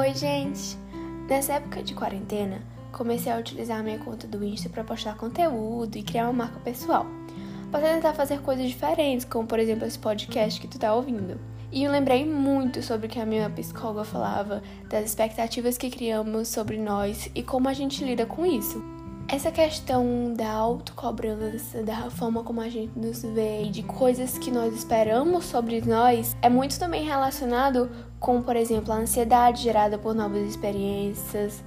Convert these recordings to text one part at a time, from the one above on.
Oi, gente! Nessa época de quarentena, comecei a utilizar minha conta do Insta para postar conteúdo e criar uma marca pessoal. Para tentar fazer coisas diferentes, como por exemplo esse podcast que tu tá ouvindo. E eu lembrei muito sobre o que a minha psicóloga falava, das expectativas que criamos sobre nós e como a gente lida com isso. Essa questão da autocobrança, da forma como a gente nos vê e de coisas que nós esperamos sobre nós é muito também relacionado com, por exemplo, a ansiedade gerada por novas experiências.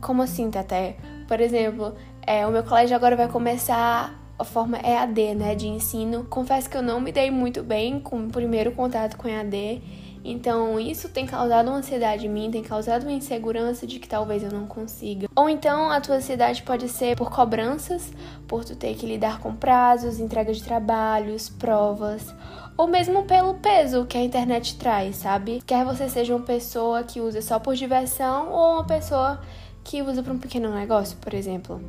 Como assim, Taté? Por exemplo, é, o meu colégio agora vai começar a forma EAD, né, de ensino. Confesso que eu não me dei muito bem com o primeiro contato com EAD então, isso tem causado uma ansiedade em mim, tem causado uma insegurança de que talvez eu não consiga. Ou então, a tua ansiedade pode ser por cobranças, por tu ter que lidar com prazos, entrega de trabalhos, provas, ou mesmo pelo peso que a internet traz, sabe? Quer você seja uma pessoa que usa só por diversão ou uma pessoa que usa para um pequeno negócio, por exemplo.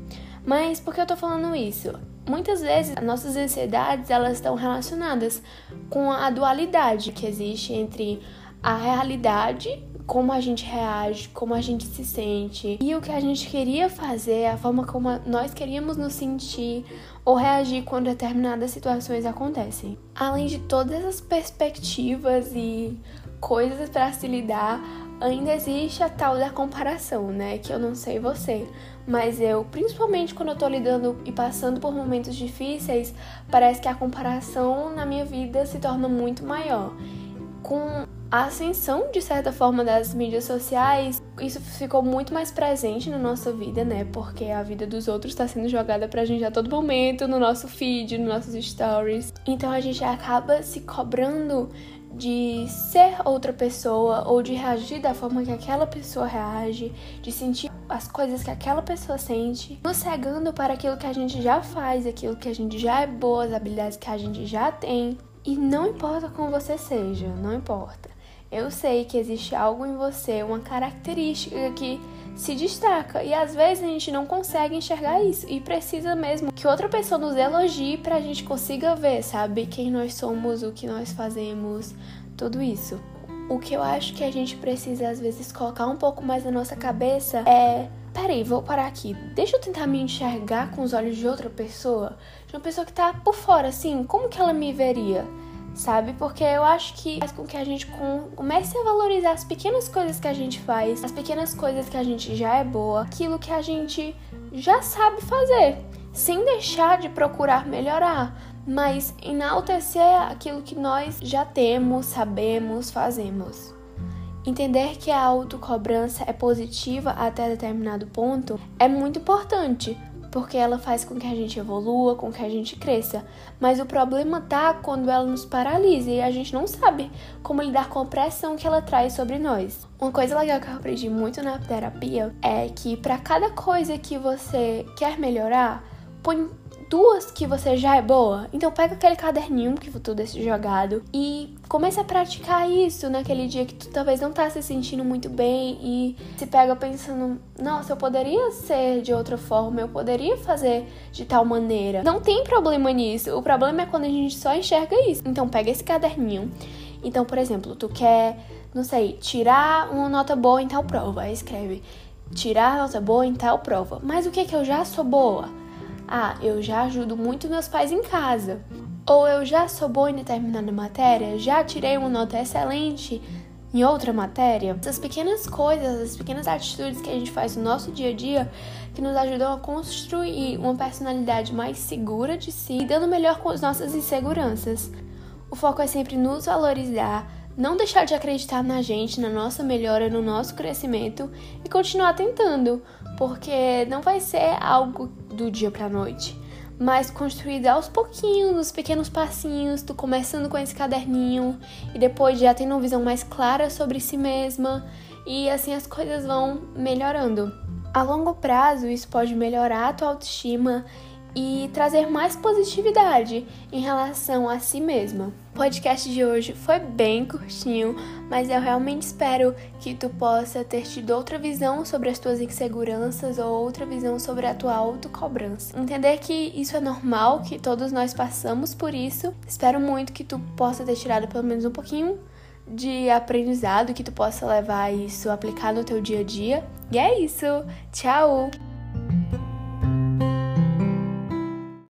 Mas por que eu tô falando isso? Muitas vezes nossas ansiedades elas estão relacionadas com a dualidade que existe entre a realidade, como a gente reage, como a gente se sente e o que a gente queria fazer, a forma como nós queríamos nos sentir ou reagir quando determinadas situações acontecem. Além de todas as perspectivas e coisas para se lidar, ainda existe a tal da comparação, né? Que eu não sei você, mas eu, principalmente quando eu tô lidando e passando por momentos difíceis, parece que a comparação na minha vida se torna muito maior. Com a ascensão, de certa forma, das mídias sociais, isso ficou muito mais presente na nossa vida, né? Porque a vida dos outros está sendo jogada pra gente a todo momento, no nosso feed, nos nossos stories. Então a gente acaba se cobrando de ser outra pessoa ou de reagir da forma que aquela pessoa reage, de sentir as coisas que aquela pessoa sente, nos cegando para aquilo que a gente já faz, aquilo que a gente já é boa, as habilidades que a gente já tem. E não importa como você seja, não importa. Eu sei que existe algo em você, uma característica que se destaca e às vezes a gente não consegue enxergar isso e precisa mesmo que outra pessoa nos elogie para a gente consiga ver, sabe, quem nós somos, o que nós fazemos, tudo isso. O que eu acho que a gente precisa às vezes colocar um pouco mais na nossa cabeça é peraí, vou parar aqui. Deixa eu tentar me enxergar com os olhos de outra pessoa. De uma pessoa que tá por fora, assim, como que ela me veria? Sabe? Porque eu acho que faz com que a gente comece a valorizar as pequenas coisas que a gente faz, as pequenas coisas que a gente já é boa, aquilo que a gente já sabe fazer, sem deixar de procurar melhorar, mas enaltecer aquilo que nós já temos, sabemos, fazemos. Entender que a autocobrança é positiva até determinado ponto é muito importante, porque ela faz com que a gente evolua, com que a gente cresça. Mas o problema tá quando ela nos paralisa e a gente não sabe como lidar com a pressão que ela traz sobre nós. Uma coisa legal que eu aprendi muito na terapia é que para cada coisa que você quer melhorar, põe duas que você já é boa. Então pega aquele caderninho que tu desse jogado e comece a praticar isso naquele dia que tu talvez não tá se sentindo muito bem e se pega pensando, nossa, eu poderia ser de outra forma, eu poderia fazer de tal maneira. Não tem problema nisso. O problema é quando a gente só enxerga isso. Então pega esse caderninho. Então, por exemplo, tu quer, não sei, tirar uma nota boa em tal prova, aí escreve tirar nota boa em tal prova. Mas o que que eu já sou boa? Ah, eu já ajudo muito meus pais em casa. Ou eu já sou boa em determinada matéria, já tirei uma nota excelente em outra matéria. Essas pequenas coisas, as pequenas atitudes que a gente faz no nosso dia a dia que nos ajudam a construir uma personalidade mais segura de si, dando melhor com as nossas inseguranças. O foco é sempre nos valorizar, não deixar de acreditar na gente, na nossa melhora, no nosso crescimento e continuar tentando, porque não vai ser algo do dia para noite, mas construído aos pouquinhos, nos pequenos passinhos, tu começando com esse caderninho e depois já tendo uma visão mais clara sobre si mesma e assim as coisas vão melhorando. A longo prazo, isso pode melhorar a tua autoestima e trazer mais positividade em relação a si mesma. O podcast de hoje foi bem curtinho, mas eu realmente espero que tu possa ter tido outra visão sobre as tuas inseguranças ou outra visão sobre a tua autocobrança. Entender que isso é normal, que todos nós passamos por isso. Espero muito que tu possa ter tirado pelo menos um pouquinho de aprendizado que tu possa levar isso, aplicar no teu dia a dia. E é isso. Tchau!